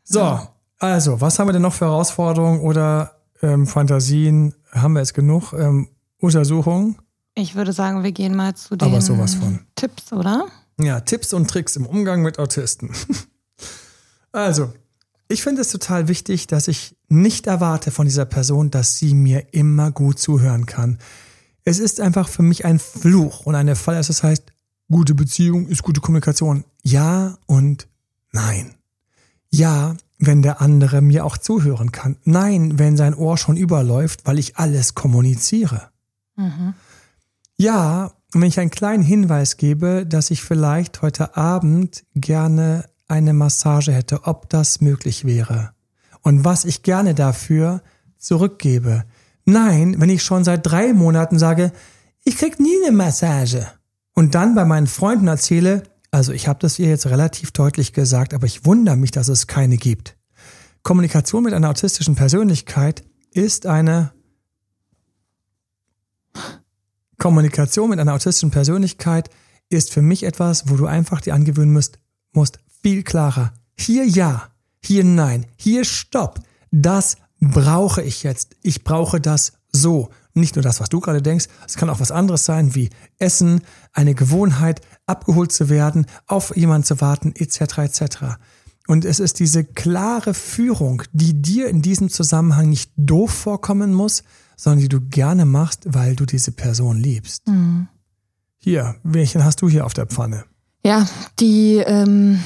[SPEAKER 1] So, ja. also, was haben wir denn noch für Herausforderungen oder ähm, Fantasien? Haben wir jetzt genug? Ähm, Untersuchungen?
[SPEAKER 3] Ich würde sagen, wir gehen mal zu den Tipps, oder?
[SPEAKER 1] Ja, Tipps und Tricks im Umgang mit Autisten. [LAUGHS] also, ich finde es total wichtig, dass ich nicht erwarte von dieser Person, dass sie mir immer gut zuhören kann. Es ist einfach für mich ein Fluch und eine Falle. Das heißt, gute Beziehung ist gute Kommunikation. Ja und nein. Ja, wenn der andere mir auch zuhören kann. Nein, wenn sein Ohr schon überläuft, weil ich alles kommuniziere. Mhm. Ja, wenn ich einen kleinen Hinweis gebe, dass ich vielleicht heute Abend gerne eine Massage hätte, ob das möglich wäre. Und was ich gerne dafür zurückgebe. Nein, wenn ich schon seit drei Monaten sage, ich krieg nie eine Massage. Und dann bei meinen Freunden erzähle, also ich habe das ihr jetzt relativ deutlich gesagt, aber ich wundere mich, dass es keine gibt. Kommunikation mit einer autistischen Persönlichkeit ist eine Kommunikation mit einer autistischen Persönlichkeit ist für mich etwas, wo du einfach dir angewöhnen musst, musst viel klarer. Hier ja, hier nein, hier stopp. Das brauche ich jetzt. Ich brauche das so. Nicht nur das, was du gerade denkst, es kann auch was anderes sein, wie Essen, eine Gewohnheit, abgeholt zu werden, auf jemanden zu warten, etc. etc. Und es ist diese klare Führung, die dir in diesem Zusammenhang nicht doof vorkommen muss, sondern die du gerne machst, weil du diese Person liebst. Mhm. Hier, welchen hast du hier auf der Pfanne?
[SPEAKER 3] Ja, die ähm,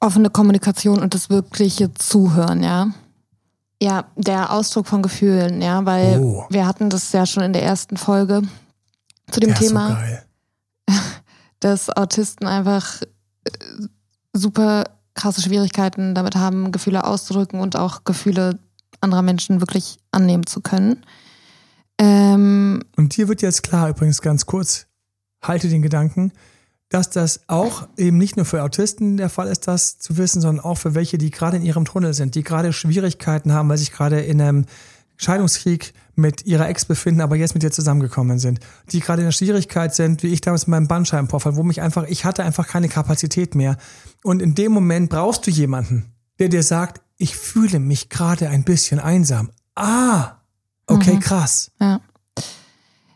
[SPEAKER 3] offene Kommunikation und das wirkliche Zuhören, ja. Ja, der Ausdruck von Gefühlen, ja, weil oh. wir hatten das ja schon in der ersten Folge zu dem der Thema, so [LAUGHS] dass Autisten einfach äh, super krasse Schwierigkeiten damit haben, Gefühle auszudrücken und auch Gefühle anderer Menschen wirklich annehmen zu können.
[SPEAKER 1] Ähm, und hier wird jetzt klar, übrigens ganz kurz, halte den Gedanken, dass das auch eben nicht nur für Autisten der Fall ist, das zu wissen, sondern auch für welche, die gerade in ihrem Tunnel sind, die gerade Schwierigkeiten haben, weil sich gerade in einem Scheidungskrieg mit ihrer Ex befinden, aber jetzt mit ihr zusammengekommen sind, die gerade in der Schwierigkeit sind, wie ich damals mit meinem Bandscheibenvorfall, wo mich einfach, ich hatte einfach keine Kapazität mehr. Und in dem Moment brauchst du jemanden, der dir sagt, ich fühle mich gerade ein bisschen einsam. Ah, okay, mhm. krass.
[SPEAKER 3] Ja.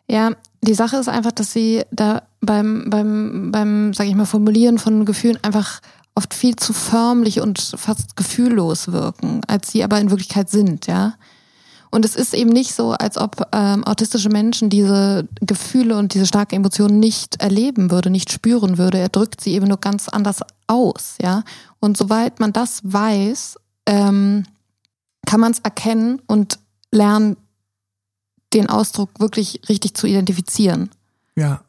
[SPEAKER 3] Ja, die Sache ist einfach, dass sie da beim, beim, beim, sag ich mal, Formulieren von Gefühlen einfach oft viel zu förmlich und fast gefühllos wirken, als sie aber in Wirklichkeit sind, ja. Und es ist eben nicht so, als ob ähm, autistische Menschen diese Gefühle und diese starken Emotionen nicht erleben würde, nicht spüren würde. Er drückt sie eben nur ganz anders aus, ja. Und soweit man das weiß, ähm, kann man es erkennen und lernen, den Ausdruck wirklich richtig zu identifizieren.
[SPEAKER 1] Ja.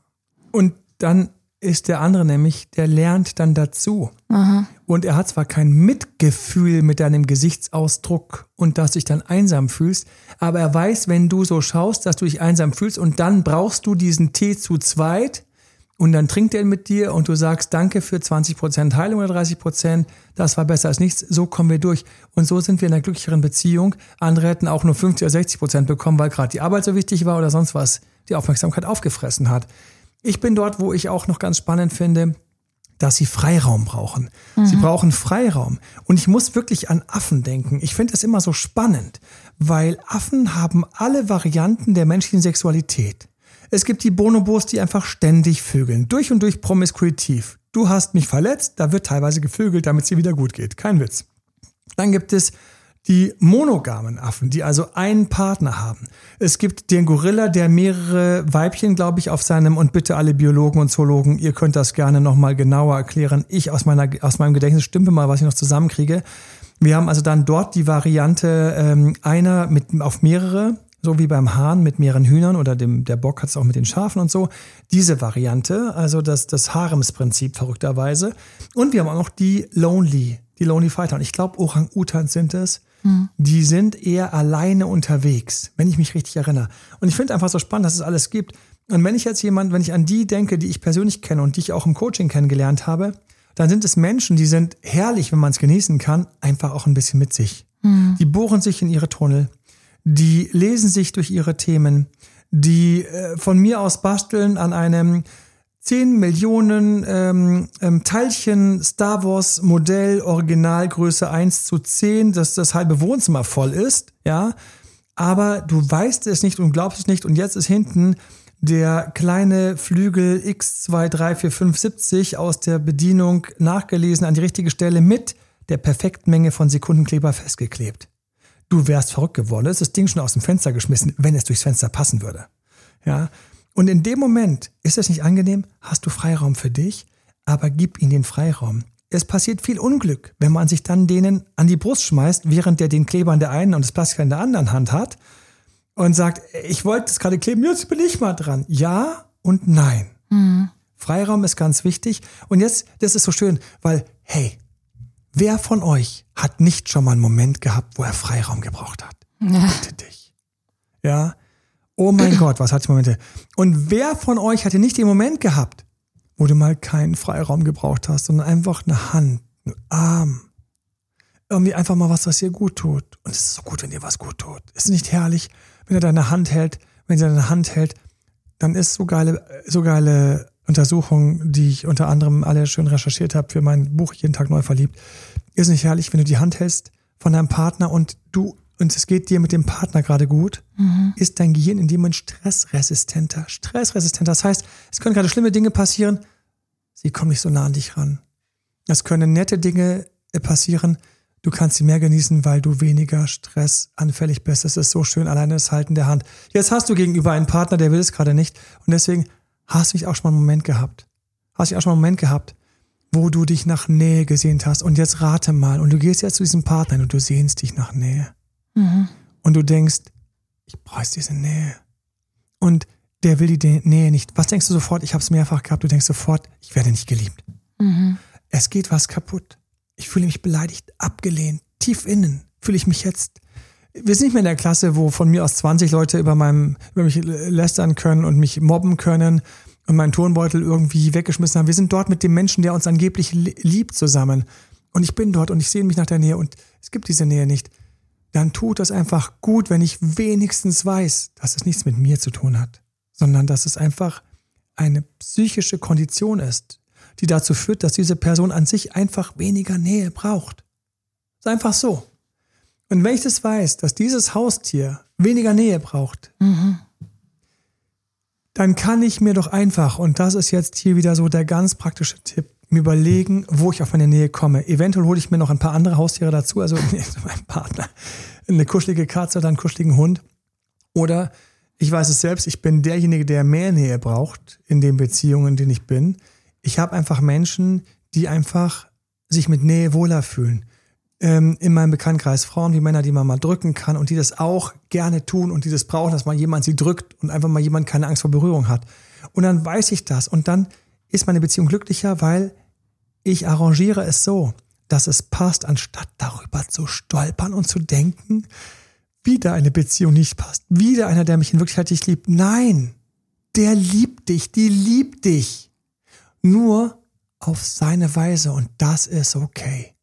[SPEAKER 1] Und dann ist der andere nämlich, der lernt dann dazu.
[SPEAKER 3] Aha.
[SPEAKER 1] Und er hat zwar kein Mitgefühl mit deinem Gesichtsausdruck und dass du dich dann einsam fühlst, aber er weiß, wenn du so schaust, dass du dich einsam fühlst und dann brauchst du diesen Tee zu zweit und dann trinkt er mit dir und du sagst Danke für 20% Heilung oder 30%, das war besser als nichts, so kommen wir durch. Und so sind wir in einer glücklicheren Beziehung. Andere hätten auch nur 50 oder 60% bekommen, weil gerade die Arbeit so wichtig war oder sonst was die Aufmerksamkeit aufgefressen hat. Ich bin dort, wo ich auch noch ganz spannend finde, dass sie Freiraum brauchen. Mhm. Sie brauchen Freiraum. Und ich muss wirklich an Affen denken. Ich finde es immer so spannend, weil Affen haben alle Varianten der menschlichen Sexualität. Es gibt die Bonobos, die einfach ständig vögeln, durch und durch promiskuitiv. Du hast mich verletzt, da wird teilweise gevögelt, damit es dir wieder gut geht. Kein Witz. Dann gibt es die monogamen Affen, die also einen Partner haben. Es gibt den Gorilla, der mehrere Weibchen, glaube ich, auf seinem und bitte alle Biologen und Zoologen, ihr könnt das gerne nochmal genauer erklären. Ich aus meiner aus meinem Gedächtnis stimme mal, was ich noch zusammenkriege. Wir haben also dann dort die Variante ähm, einer mit auf mehrere, so wie beim Hahn mit mehreren Hühnern oder dem der Bock hat es auch mit den Schafen und so. Diese Variante, also das das Haremsprinzip verrückterweise. Und wir haben auch noch die Lonely, die Lonely Fighter. Und ich glaube, Orang-Utans sind es die sind eher alleine unterwegs, wenn ich mich richtig erinnere. Und ich finde einfach so spannend, dass es alles gibt. Und wenn ich jetzt jemand, wenn ich an die denke, die ich persönlich kenne und die ich auch im Coaching kennengelernt habe, dann sind es Menschen, die sind herrlich, wenn man es genießen kann, einfach auch ein bisschen mit sich. Mhm. Die bohren sich in ihre Tunnel, die lesen sich durch ihre Themen, die äh, von mir aus basteln an einem 10 Millionen ähm, ähm, Teilchen Star Wars Modell Originalgröße 1 zu 10, dass das halbe Wohnzimmer voll ist, ja. Aber du weißt es nicht und glaubst es nicht und jetzt ist hinten der kleine Flügel X23470 aus der Bedienung nachgelesen an die richtige Stelle mit der perfekten Menge von Sekundenkleber festgeklebt. Du wärst verrückt geworden, ist das Ding schon aus dem Fenster geschmissen, wenn es durchs Fenster passen würde. Ja, und in dem Moment, ist das nicht angenehm, hast du Freiraum für dich, aber gib ihnen den Freiraum. Es passiert viel Unglück, wenn man sich dann denen an die Brust schmeißt, während der den Kleber in der einen und das Plastik in der anderen Hand hat und sagt, ich wollte das gerade kleben, jetzt bin ich mal dran. Ja und nein. Mhm. Freiraum ist ganz wichtig. Und jetzt, das ist so schön, weil, hey, wer von euch hat nicht schon mal einen Moment gehabt, wo er Freiraum gebraucht hat? Ja. Bitte dich. Ja, Oh mein Gott, was hatte ich Momente. Und wer von euch hatte nicht den Moment gehabt, wo du mal keinen Freiraum gebraucht hast, sondern einfach eine Hand, einen Arm, irgendwie einfach mal was, was dir gut tut. Und es ist so gut, wenn dir was gut tut. Ist nicht herrlich, wenn er deine Hand hält, wenn sie deine Hand hält, dann ist so geile, so geile Untersuchung, die ich unter anderem alle schön recherchiert habe für mein Buch Jeden Tag neu verliebt. Ist nicht herrlich, wenn du die Hand hältst von deinem Partner und du und es geht dir mit dem Partner gerade gut, mhm. ist dein Gehirn in dem Moment stressresistenter. Stressresistenter. Das heißt, es können gerade schlimme Dinge passieren, sie kommen nicht so nah an dich ran. Es können nette Dinge äh, passieren, du kannst sie mehr genießen, weil du weniger stressanfällig bist. Es ist so schön, alleine das Halten der Hand. Jetzt hast du gegenüber einen Partner, der will es gerade nicht. Und deswegen hast du dich auch schon mal einen Moment gehabt. Hast du dich auch schon mal einen Moment gehabt, wo du dich nach Nähe gesehnt hast. Und jetzt rate mal. Und du gehst jetzt zu diesem Partner und du sehnst dich nach Nähe. Mhm. Und du denkst, ich brauche diese Nähe. Und der will die Nähe nicht. Was denkst du sofort? Ich habe es mehrfach gehabt. Du denkst sofort, ich werde nicht geliebt. Mhm. Es geht was kaputt. Ich fühle mich beleidigt, abgelehnt, tief innen fühle ich mich jetzt. Wir sind nicht mehr in der Klasse, wo von mir aus 20 Leute über, meinem, über mich lästern können und mich mobben können und meinen Turnbeutel irgendwie weggeschmissen haben. Wir sind dort mit dem Menschen, der uns angeblich liebt, zusammen. Und ich bin dort und ich sehe mich nach der Nähe und es gibt diese Nähe nicht dann tut es einfach gut, wenn ich wenigstens weiß, dass es nichts mit mir zu tun hat, sondern dass es einfach eine psychische Kondition ist, die dazu führt, dass diese Person an sich einfach weniger Nähe braucht. Ist einfach so. Und wenn ich das weiß, dass dieses Haustier weniger Nähe braucht, mhm. dann kann ich mir doch einfach, und das ist jetzt hier wieder so der ganz praktische Tipp, mir überlegen, wo ich auf meine Nähe komme. Eventuell hole ich mir noch ein paar andere Haustiere dazu, also [LAUGHS] mein Partner, eine kuschelige Katze oder einen kuscheligen Hund. Oder ich weiß es selbst, ich bin derjenige, der mehr Nähe braucht in den Beziehungen, in denen ich bin. Ich habe einfach Menschen, die einfach sich mit Nähe wohler fühlen. Ähm, in meinem Bekanntenkreis Frauen wie Männer, die man mal drücken kann und die das auch gerne tun und die das brauchen, dass mal jemand sie drückt und einfach mal jemand keine Angst vor Berührung hat. Und dann weiß ich das und dann ist meine Beziehung glücklicher, weil ich arrangiere es so, dass es passt, anstatt darüber zu stolpern und zu denken, wieder eine Beziehung nicht passt, wieder einer, der mich in Wirklichkeit nicht liebt. Nein, der liebt dich, die liebt dich. Nur auf seine Weise und das ist okay.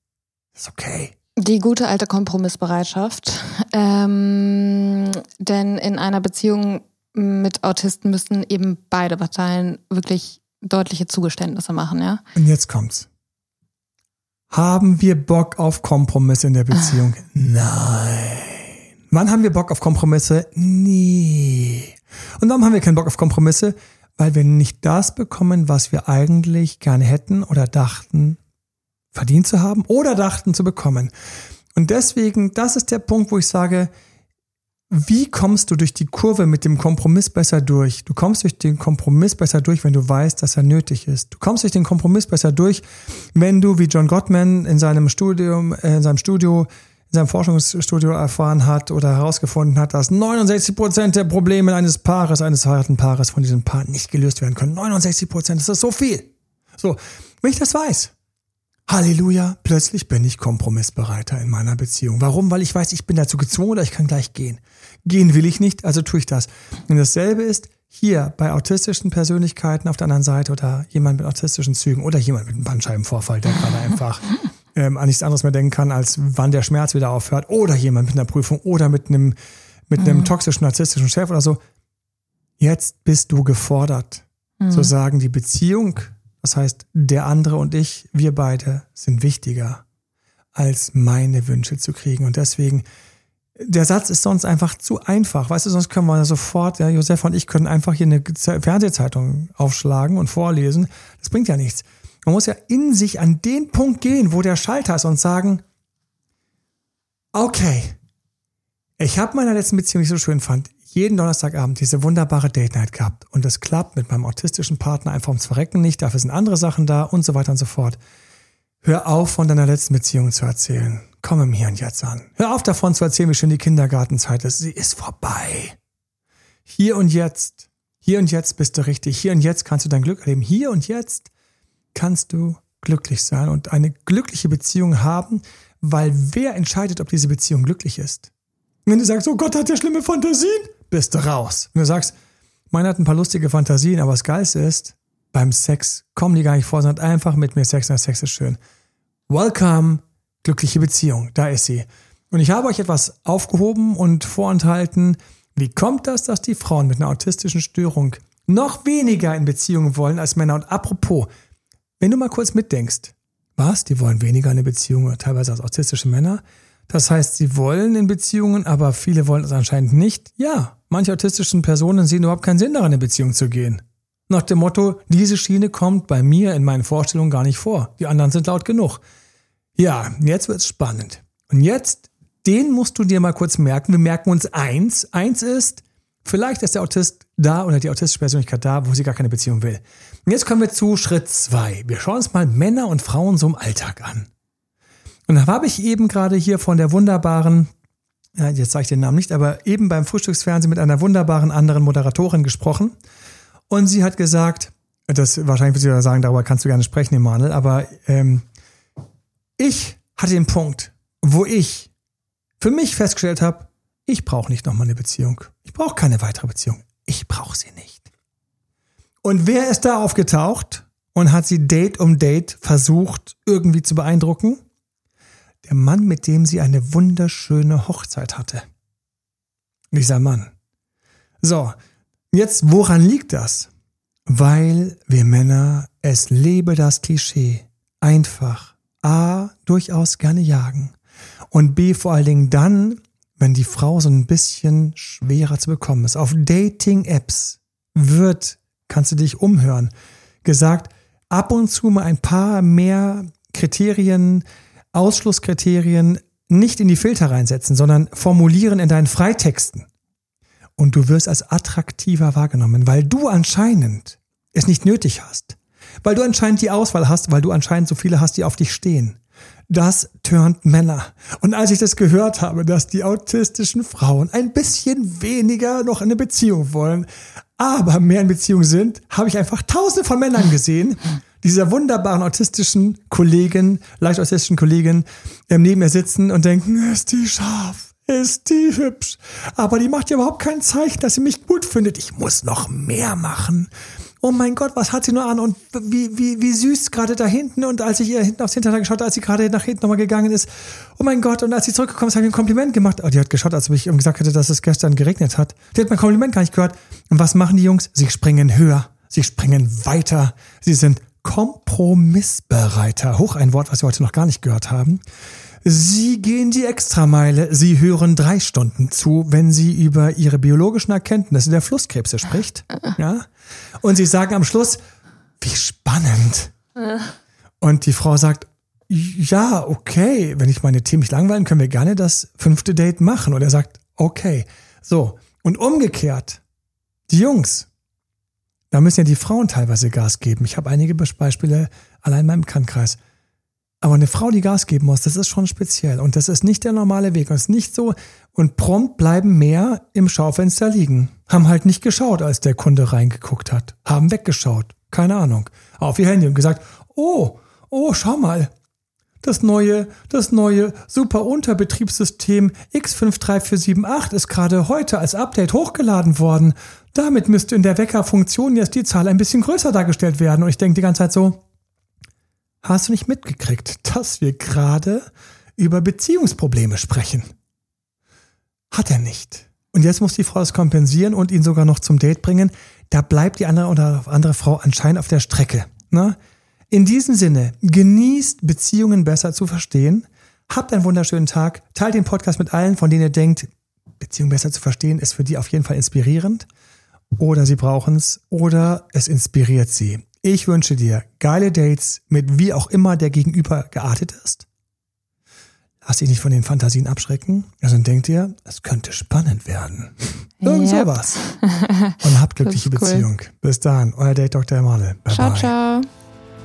[SPEAKER 1] ist okay.
[SPEAKER 3] Die gute alte Kompromissbereitschaft. Ähm, denn in einer Beziehung mit Autisten müssen eben beide Parteien wirklich deutliche Zugeständnisse machen, ja?
[SPEAKER 1] Und jetzt kommt's. Haben wir Bock auf Kompromisse in der Beziehung? Nein. Wann haben wir Bock auf Kompromisse? Nie. Und warum haben wir keinen Bock auf Kompromisse? Weil wir nicht das bekommen, was wir eigentlich gerne hätten oder dachten, verdient zu haben oder dachten zu bekommen. Und deswegen, das ist der Punkt, wo ich sage, wie kommst du durch die Kurve mit dem Kompromiss besser durch? Du kommst durch den Kompromiss besser durch, wenn du weißt, dass er nötig ist. Du kommst durch den Kompromiss besser durch, wenn du, wie John Gottman in seinem Studium, äh, in seinem Studio, in seinem Forschungsstudio erfahren hat oder herausgefunden hat, dass 69 Prozent der Probleme eines Paares, eines verheirateten Paares von diesem Paar nicht gelöst werden können. 69 Prozent, das ist so viel. So, wenn ich das weiß, Halleluja, plötzlich bin ich kompromissbereiter in meiner Beziehung. Warum? Weil ich weiß, ich bin dazu gezwungen oder ich kann gleich gehen. Gehen will ich nicht, also tue ich das. Und dasselbe ist hier bei autistischen Persönlichkeiten auf der anderen Seite oder jemand mit autistischen Zügen oder jemand mit einem Bandscheibenvorfall, der gerade [LAUGHS] einfach ähm, an nichts anderes mehr denken kann, als wann der Schmerz wieder aufhört oder jemand mit einer Prüfung oder mit einem, mit einem mhm. toxischen, narzisstischen Chef oder so. Jetzt bist du gefordert, mhm. zu sagen, die Beziehung, das heißt, der andere und ich, wir beide sind wichtiger, als meine Wünsche zu kriegen. Und deswegen der Satz ist sonst einfach zu einfach. Weißt du, sonst können wir sofort, ja, Josef und ich können einfach hier eine Fernsehzeitung aufschlagen und vorlesen. Das bringt ja nichts. Man muss ja in sich an den Punkt gehen, wo der Schalter ist und sagen, okay, ich habe meiner letzten Beziehung, ich so schön fand, jeden Donnerstagabend diese wunderbare Date Night gehabt und das klappt mit meinem autistischen Partner einfach ums Verrecken nicht, dafür sind andere Sachen da und so weiter und so fort. Hör auf, von deiner letzten Beziehung zu erzählen. Komm im Hier und Jetzt an. Hör auf davon zu erzählen, wie schön die Kindergartenzeit ist. Sie ist vorbei. Hier und jetzt. Hier und jetzt bist du richtig. Hier und jetzt kannst du dein Glück erleben. Hier und jetzt kannst du glücklich sein und eine glückliche Beziehung haben, weil wer entscheidet, ob diese Beziehung glücklich ist? Wenn du sagst, oh Gott, hat der schlimme Fantasien, bist du raus. Wenn du sagst, meiner hat ein paar lustige Fantasien, aber das Geilste ist, beim Sex kommen die gar nicht vor, sondern einfach mit mir Sex, und Sex ist schön. Welcome, glückliche Beziehung, da ist sie. Und ich habe euch etwas aufgehoben und vorenthalten. Wie kommt das, dass die Frauen mit einer autistischen Störung noch weniger in Beziehungen wollen als Männer? Und apropos, wenn du mal kurz mitdenkst, was? Die wollen weniger in eine Beziehung, teilweise als autistische Männer. Das heißt, sie wollen in Beziehungen, aber viele wollen es anscheinend nicht. Ja, manche autistischen Personen sehen überhaupt keinen Sinn daran, in Beziehung zu gehen. Nach dem Motto, diese Schiene kommt bei mir in meinen Vorstellungen gar nicht vor. Die anderen sind laut genug. Ja, jetzt wird's spannend. Und jetzt, den musst du dir mal kurz merken. Wir merken uns eins. Eins ist, vielleicht ist der Autist da oder die autistische Persönlichkeit da, wo sie gar keine Beziehung will. Und jetzt kommen wir zu Schritt zwei. Wir schauen uns mal Männer und Frauen so im Alltag an. Und da habe ich eben gerade hier von der wunderbaren, ja, jetzt sage ich den Namen nicht, aber eben beim Frühstücksfernsehen mit einer wunderbaren anderen Moderatorin gesprochen. Und sie hat gesagt, das wahrscheinlich wird sie sagen, darüber kannst du gerne sprechen, Emanuel, aber ähm, ich hatte den Punkt, wo ich für mich festgestellt habe, ich brauche nicht nochmal eine Beziehung. Ich brauche keine weitere Beziehung. Ich brauche sie nicht. Und wer ist da aufgetaucht und hat sie Date um Date versucht, irgendwie zu beeindrucken? Der Mann, mit dem sie eine wunderschöne Hochzeit hatte. Dieser Mann. So, Jetzt, woran liegt das? Weil wir Männer, es lebe das Klischee, einfach A, durchaus gerne jagen und B, vor allen Dingen dann, wenn die Frau so ein bisschen schwerer zu bekommen ist. Auf Dating-Apps wird, kannst du dich umhören, gesagt, ab und zu mal ein paar mehr Kriterien, Ausschlusskriterien nicht in die Filter reinsetzen, sondern formulieren in deinen Freitexten. Und du wirst als attraktiver wahrgenommen, weil du anscheinend es nicht nötig hast. Weil du anscheinend die Auswahl hast, weil du anscheinend so viele hast, die auf dich stehen. Das turnt Männer. Und als ich das gehört habe, dass die autistischen Frauen ein bisschen weniger noch in eine Beziehung wollen, aber mehr in Beziehung sind, habe ich einfach tausende von Männern gesehen, dieser wunderbaren autistischen Kollegen, leicht autistischen Kollegen ähm, neben mir sitzen und denken, ist die scharf, ist die hübsch. Aber die macht ja überhaupt kein Zeichen, dass sie mich gut findet. Ich muss noch mehr machen. Oh mein Gott, was hat sie nur an und wie, wie, wie süß gerade da hinten. Und als ich ihr hinten aufs Hinterteil geschaut als sie gerade nach hinten nochmal gegangen ist, oh mein Gott, und als sie zurückgekommen ist, habe ich ein Kompliment gemacht. Oh, die hat geschaut, als ich ihm gesagt hätte, dass es gestern geregnet hat. Die hat mein Kompliment gar nicht gehört. Und was machen die Jungs? Sie springen höher. Sie springen weiter. Sie sind Kompromissbereiter. Hoch ein Wort, was wir heute noch gar nicht gehört haben. Sie gehen die Extrameile. Sie hören drei Stunden zu, wenn sie über ihre biologischen Erkenntnisse der Flusskrebse spricht. Ja? Und sie sagen am Schluss, wie spannend. Und die Frau sagt, ja, okay, wenn ich meine Themen nicht langweilen, können wir gerne das fünfte Date machen. Und er sagt, okay. So. Und umgekehrt, die Jungs, da müssen ja die Frauen teilweise Gas geben. Ich habe einige Beispiele allein in meinem Bekanntenkreis. Aber eine Frau, die Gas geben muss, das ist schon speziell. Und das ist nicht der normale Weg. Und es ist nicht so. Und prompt bleiben mehr im Schaufenster liegen. Haben halt nicht geschaut, als der Kunde reingeguckt hat. Haben weggeschaut. Keine Ahnung. Auf ihr Handy und gesagt, oh, oh, schau mal. Das neue, das neue super Unterbetriebssystem X53478 ist gerade heute als Update hochgeladen worden. Damit müsste in der Weckerfunktion jetzt die Zahl ein bisschen größer dargestellt werden. Und ich denke die ganze Zeit so, hast du nicht mitgekriegt, dass wir gerade über Beziehungsprobleme sprechen? Hat er nicht. Und jetzt muss die Frau das kompensieren und ihn sogar noch zum Date bringen. Da bleibt die andere oder andere Frau anscheinend auf der Strecke. Ne? In diesem Sinne, genießt Beziehungen besser zu verstehen. Habt einen wunderschönen Tag. Teilt den Podcast mit allen, von denen ihr denkt, Beziehungen besser zu verstehen ist für die auf jeden Fall inspirierend oder sie brauchen es oder es inspiriert sie. Ich wünsche dir geile Dates mit wie auch immer der Gegenüber geartet ist. Lass dich nicht von den Fantasien abschrecken. Also denkt ihr, es könnte spannend werden. Irgend yep. sowas. [LAUGHS] Und habt glückliche cool. Beziehung. Bis dann, euer Date Dr. Emanuel.
[SPEAKER 3] Bye ciao, bye. ciao.